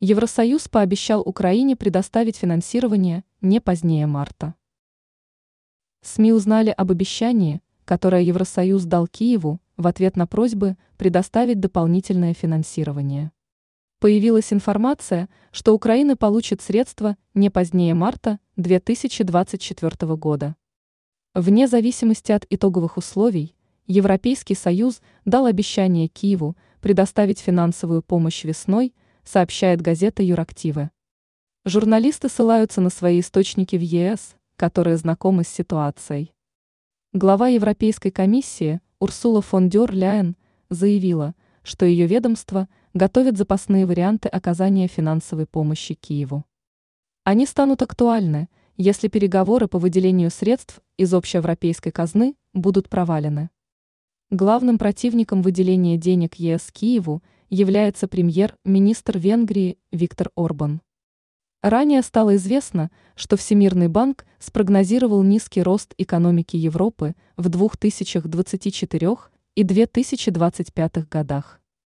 Евросоюз пообещал Украине предоставить финансирование не позднее марта. СМИ узнали об обещании, которое Евросоюз дал Киеву в ответ на просьбы предоставить дополнительное финансирование. Появилась информация, что Украина получит средства не позднее марта 2024 года. Вне зависимости от итоговых условий, Европейский Союз дал обещание Киеву предоставить финансовую помощь весной – сообщает газета Юрактивы. Журналисты ссылаются на свои источники в ЕС, которые знакомы с ситуацией. Глава Европейской комиссии Урсула фон дер Ляйен заявила, что ее ведомство готовит запасные варианты оказания финансовой помощи Киеву. Они станут актуальны, если переговоры по выделению средств из общеевропейской казны будут провалены. Главным противником выделения денег ЕС Киеву – является премьер-министр Венгрии Виктор Орбан. Ранее стало известно, что Всемирный банк спрогнозировал низкий рост экономики Европы в 2024 и 2025 годах.